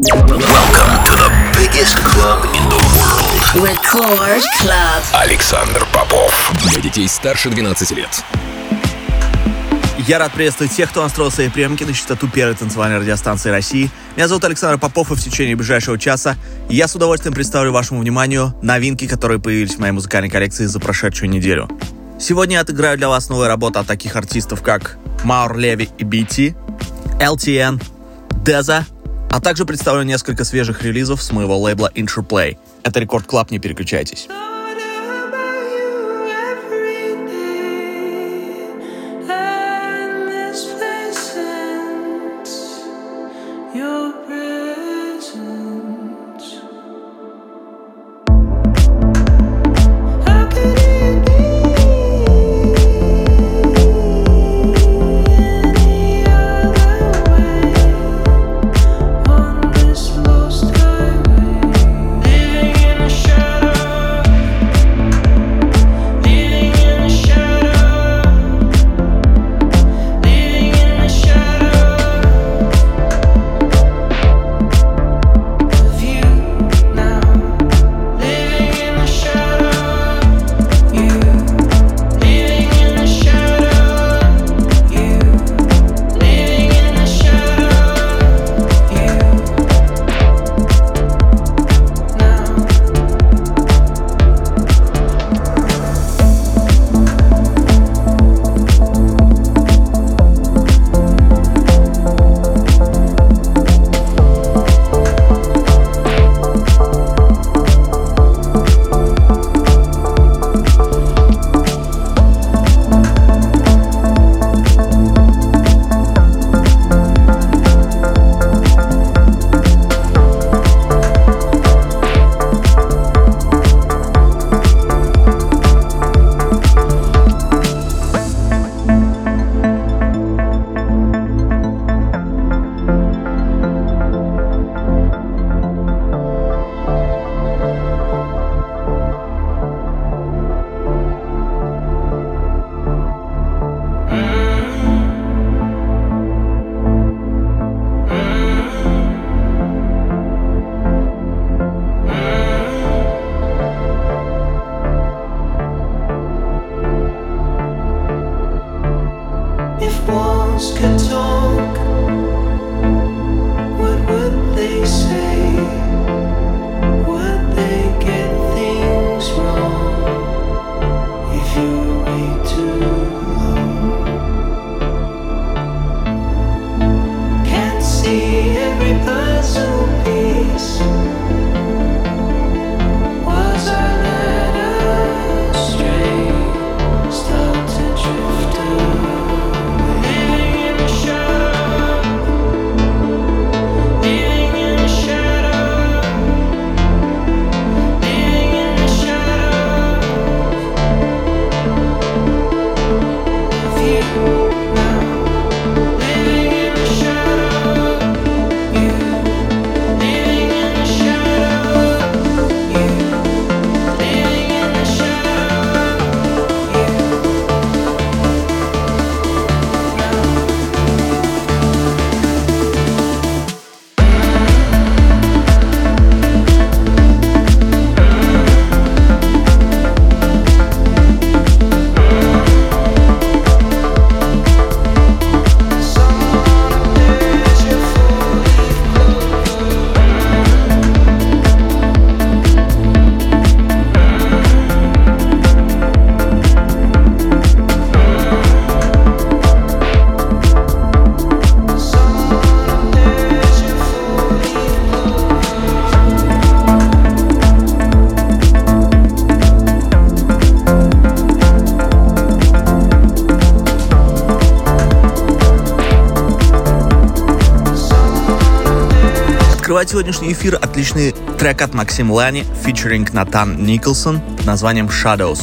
Welcome to the biggest club in the world. Record Club. Александр Попов. Для детей старше 12 лет. Я рад приветствовать всех, кто настроил свои приемники на частоту первой танцевальной радиостанции России. Меня зовут Александр Попов, и в течение ближайшего часа я с удовольствием представлю вашему вниманию новинки, которые появились в моей музыкальной коллекции за прошедшую неделю. Сегодня я отыграю для вас новые работы от таких артистов, как Maor Levi и BT, LTN, Деза, а также представлю несколько свежих релизов с моего лейбла Interplay. Это Record Club, не переключайтесь. Открывает сегодняшний эфир отличный трек от Максим Лани, фичеринг Натан Николсон названием Shadows.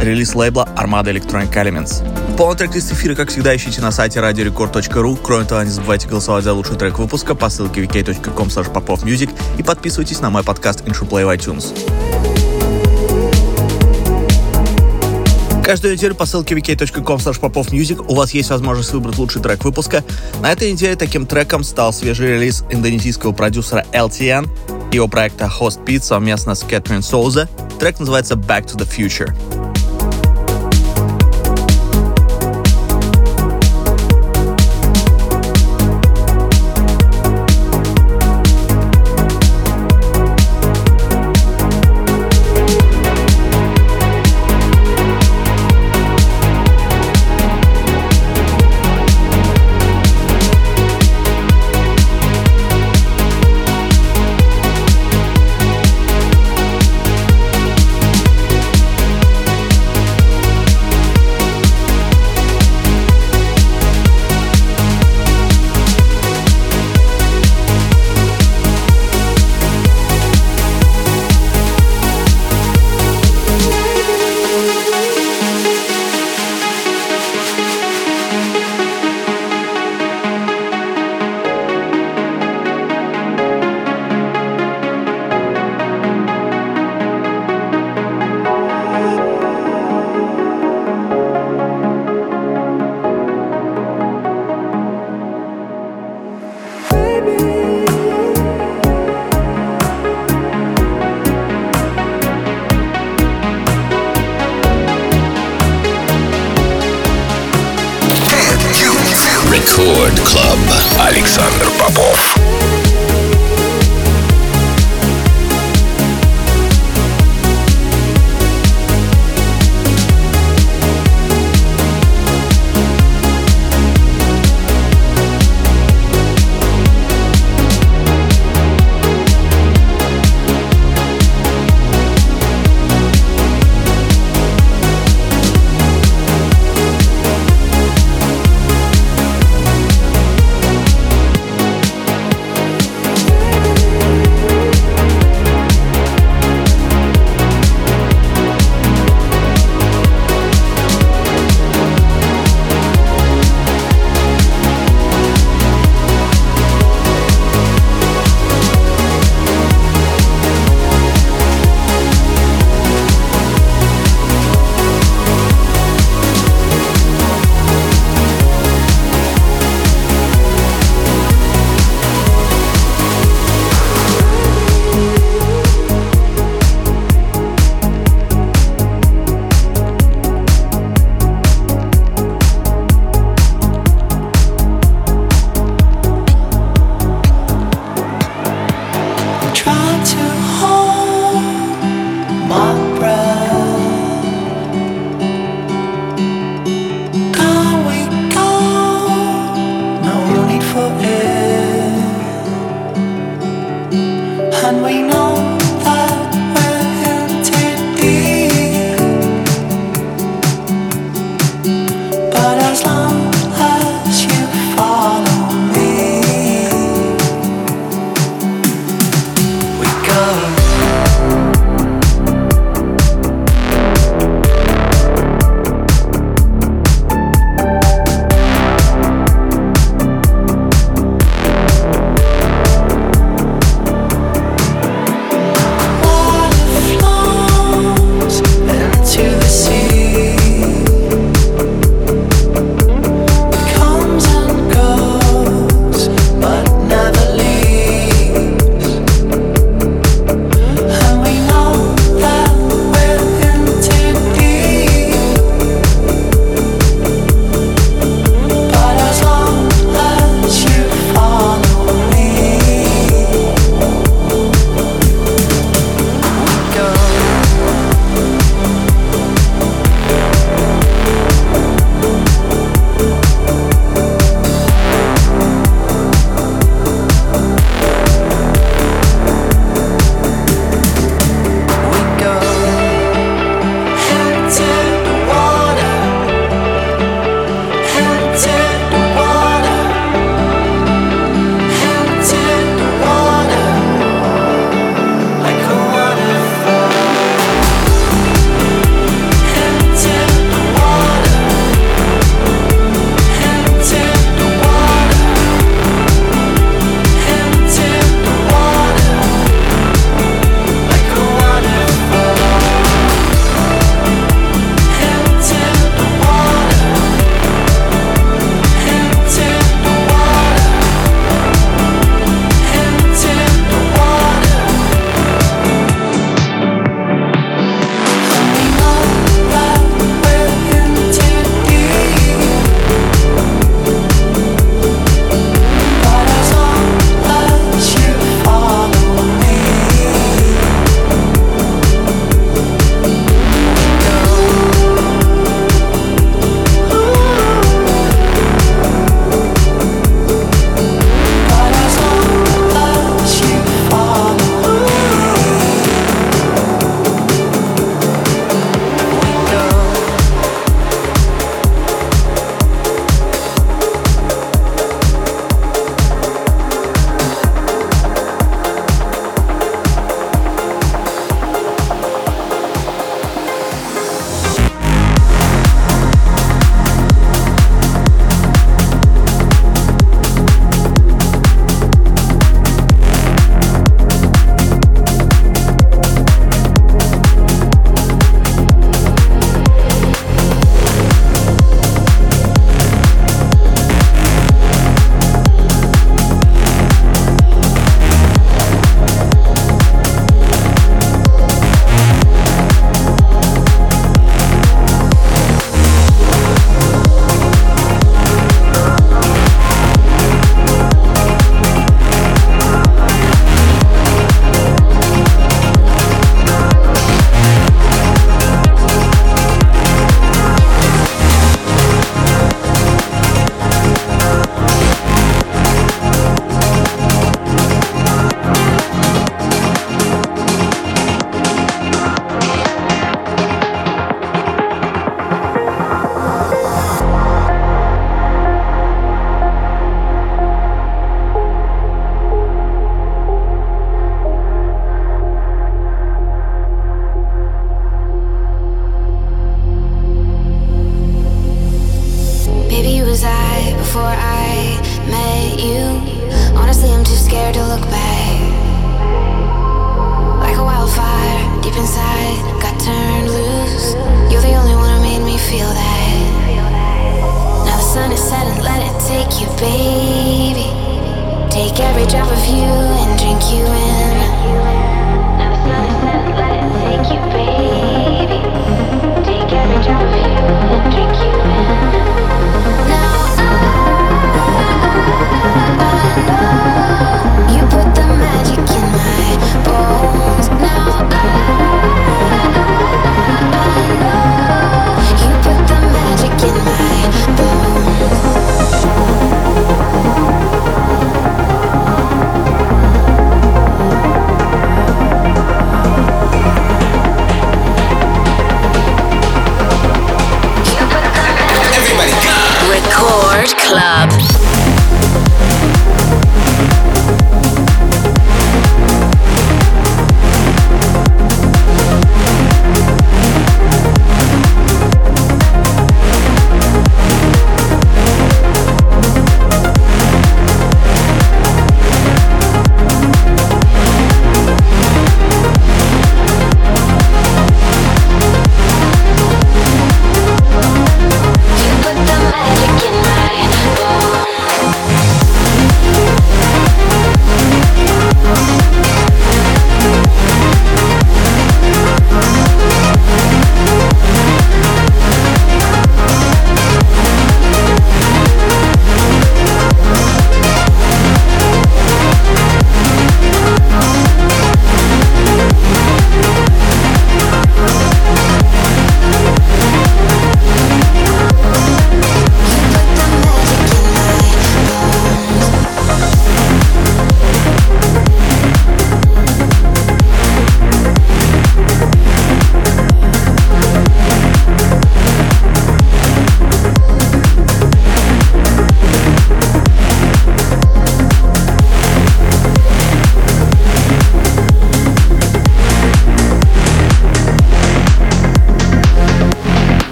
Релиз лейбла Armada Electronic Elements. Полный трек-лист эфира, как всегда, ищите на сайте radiorecord.ru. Кроме того, не забывайте голосовать за лучший трек выпуска по ссылке vk.com popofmusic и подписывайтесь на мой подкаст Intro Play в iTunes. Каждую неделю по ссылке wiki.com popofmusic у вас есть возможность выбрать лучший трек выпуска. На этой неделе таким треком стал свежий релиз индонезийского продюсера LTN его проекта Host Beat совместно с Кэтрин Соуза. Трек называется Back to the Future. to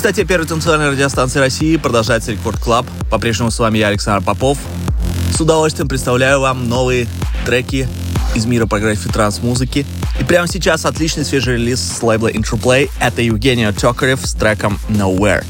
частоте первой танцевальной радиостанции России продолжается Record Club. По-прежнему с вами я, Александр Попов. С удовольствием представляю вам новые треки из мира прогрессив транс-музыки. И прямо сейчас отличный свежий релиз с лейбла Interplay. Это Евгений Токарев с треком Nowhere.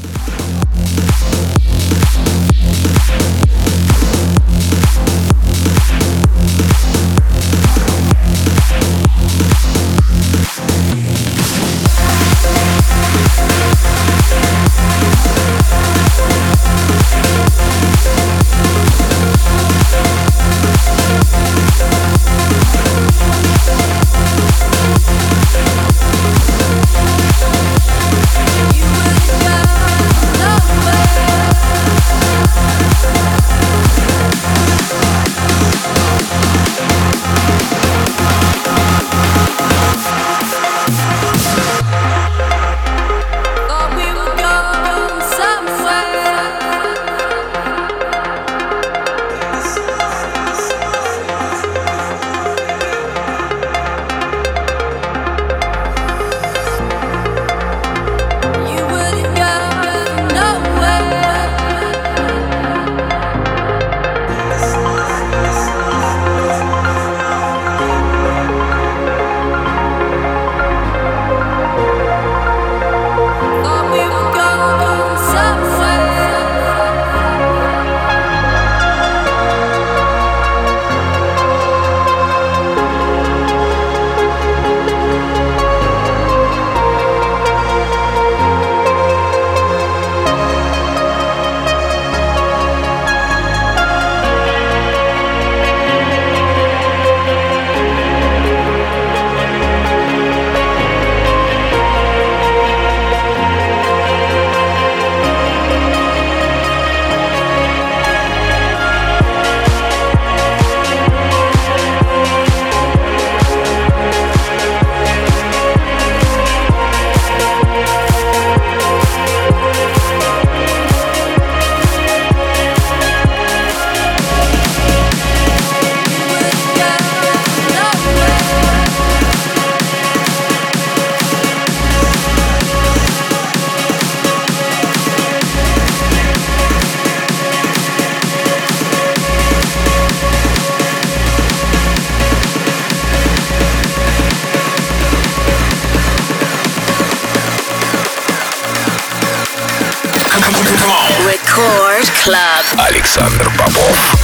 Клаб. Александр Попов.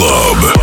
Club.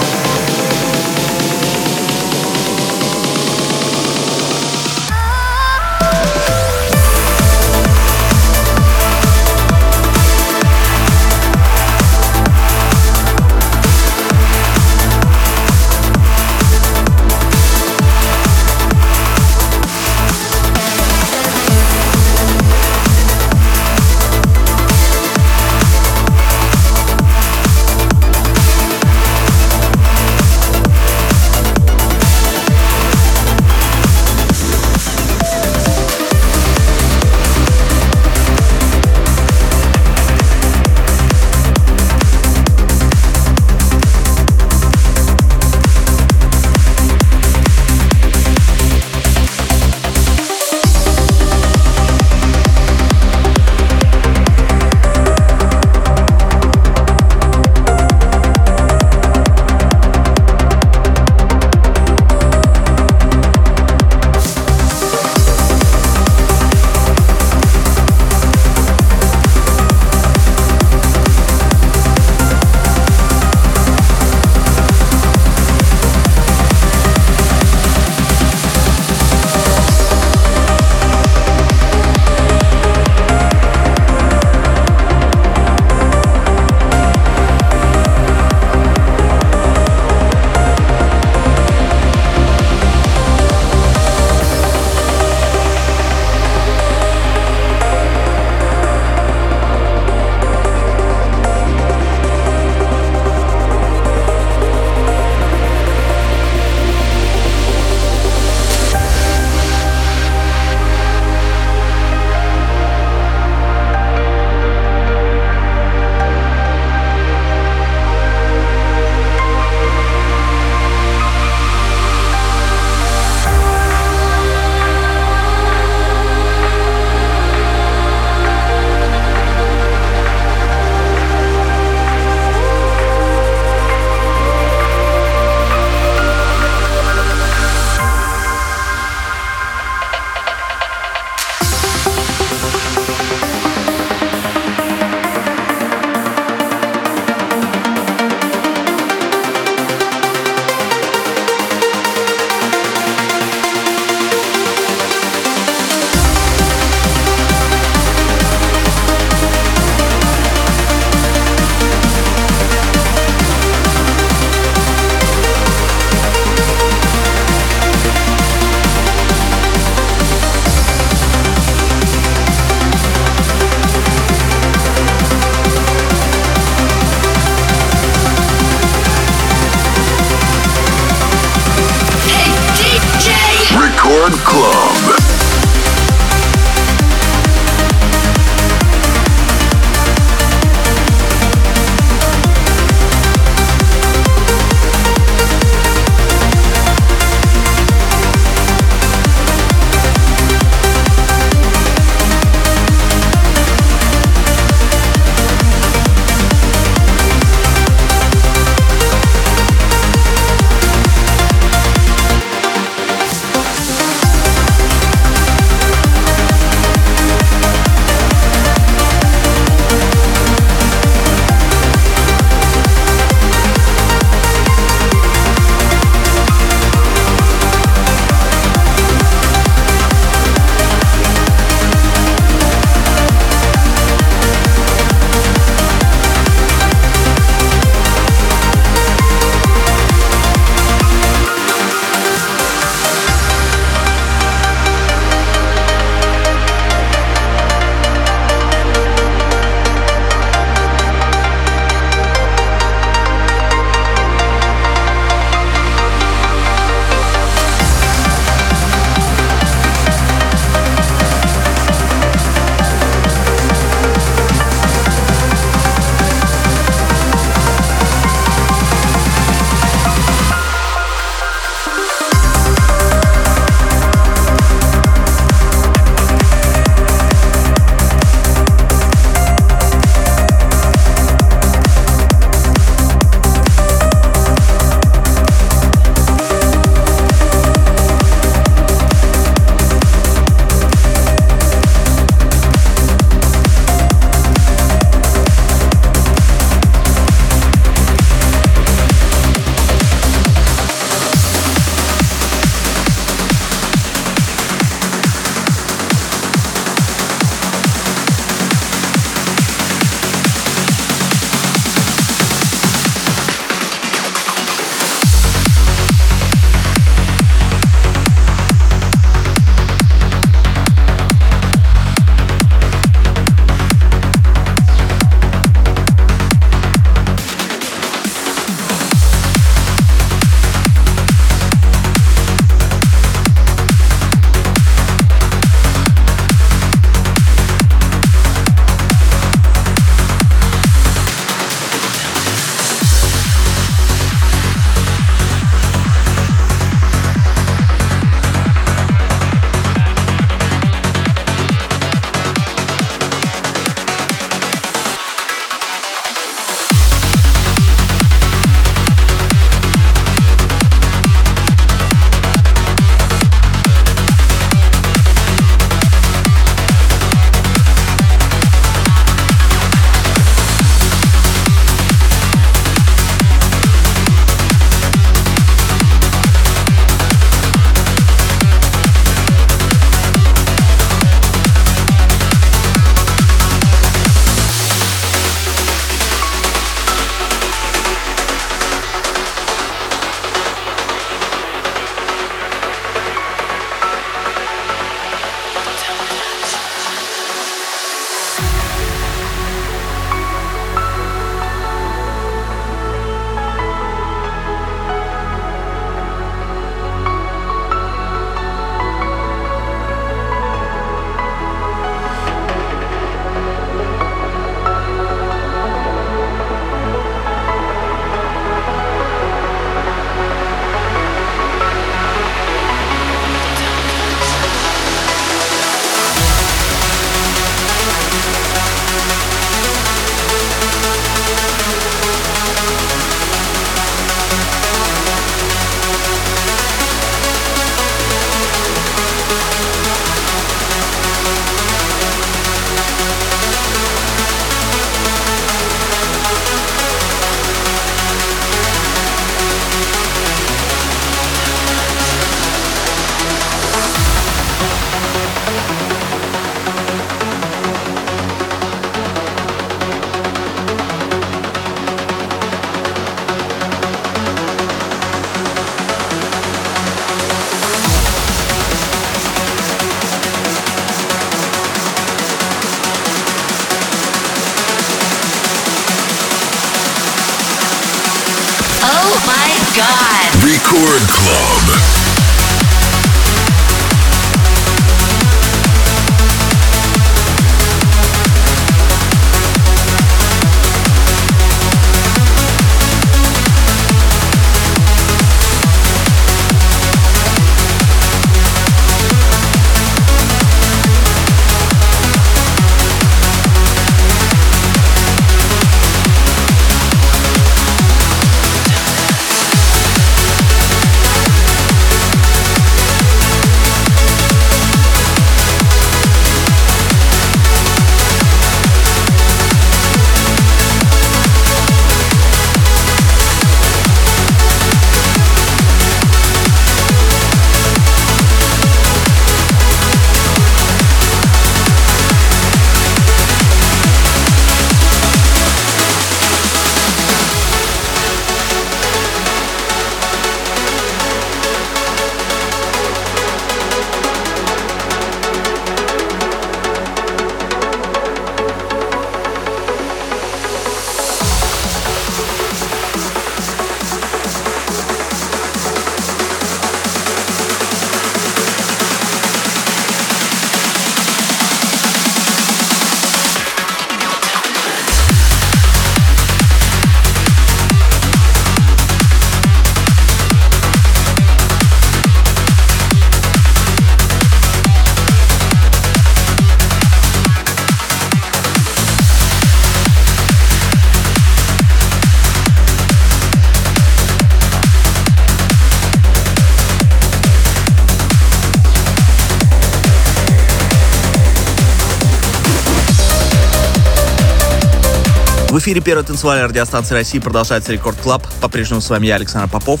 В эфире первой танцевальной радиостанции России продолжается Record Club. По-прежнему с вами я, Александр Попов.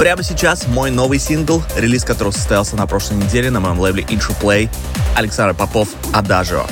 Прямо сейчас мой новый сингл, релиз которого состоялся на прошлой неделе на моем лейбле Interplay. Александр Попов «Адажио».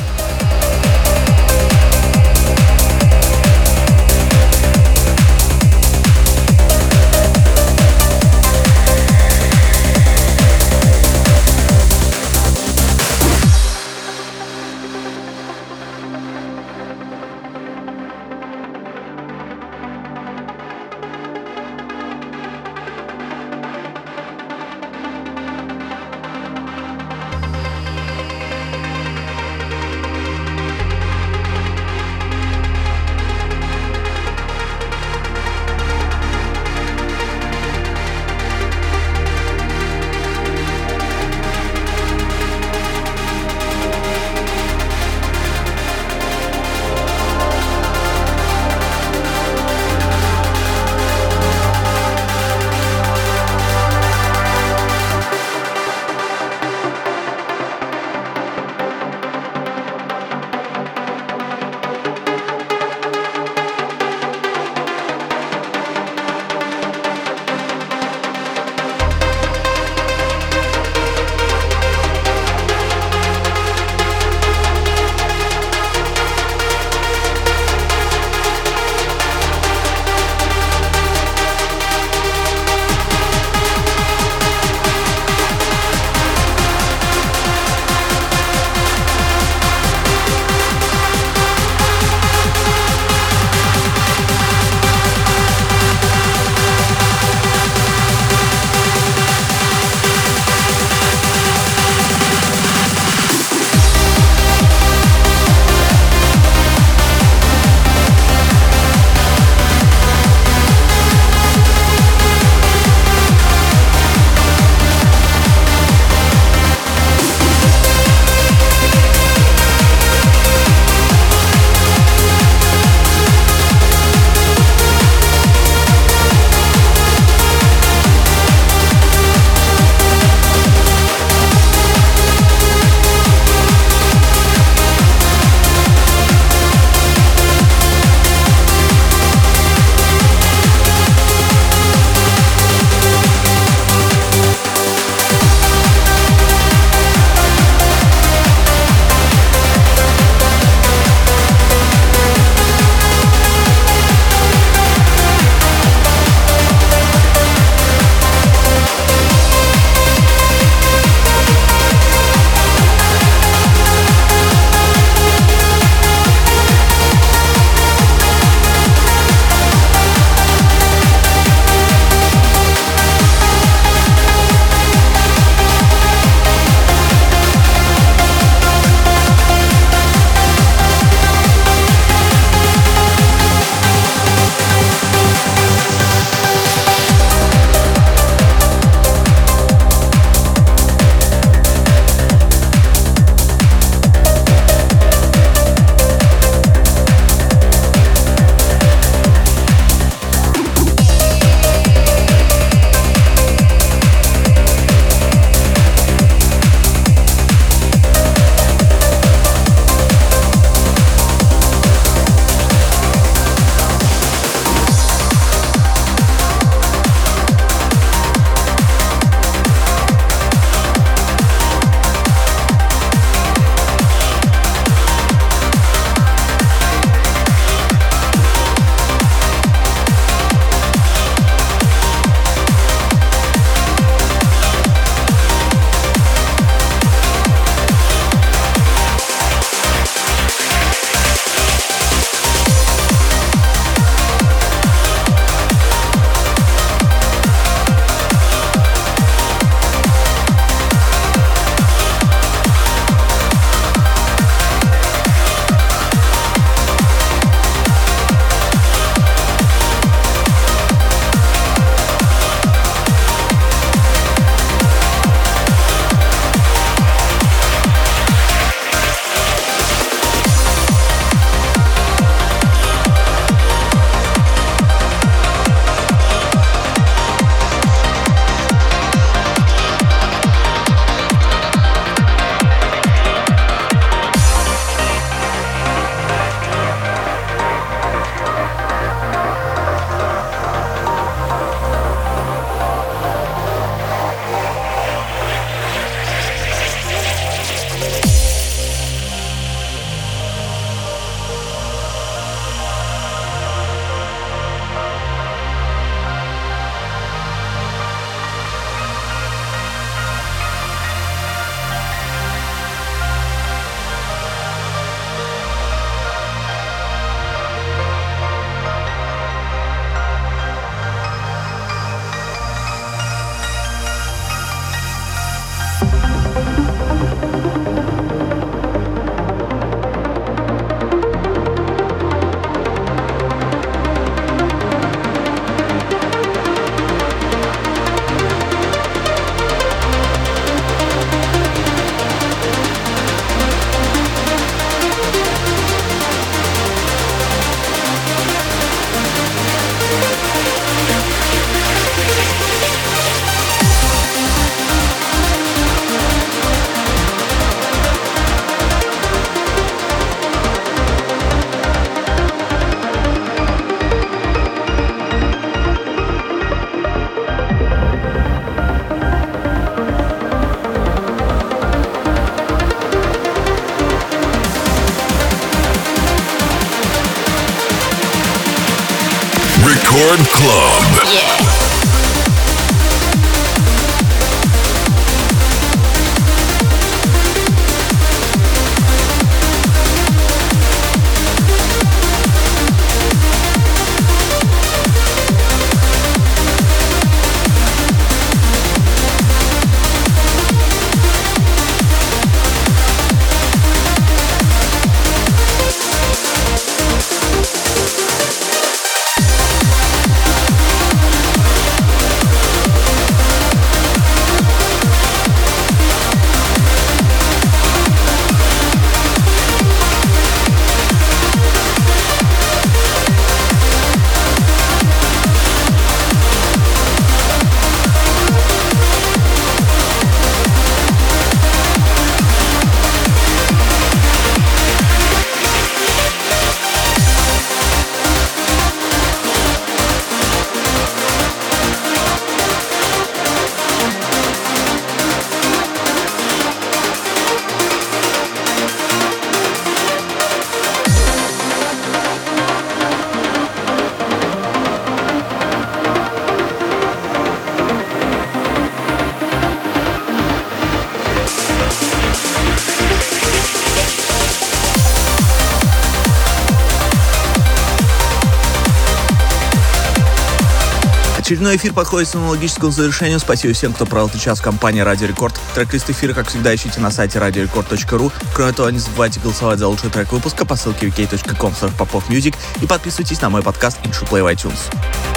Очередной эфир подходит к аналогическому завершению. Спасибо всем, кто провел этот час в компании Радио Рекорд. Трек-лист эфира, как всегда, ищите на сайте radiorecord.ru. Кроме того, не забывайте голосовать за лучший трек выпуска по ссылке wiki.com popofmusic и подписывайтесь на мой подкаст Intro Play в iTunes.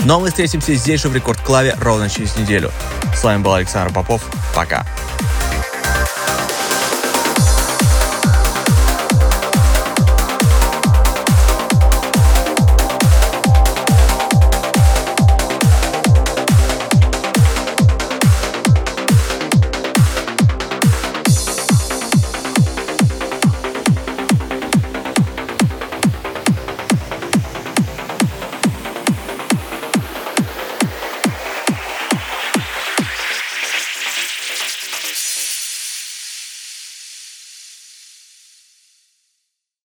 Ну а мы встретимся здесь же в Рекорд Клаве ровно через неделю. С вами был Александр Попов. Пока.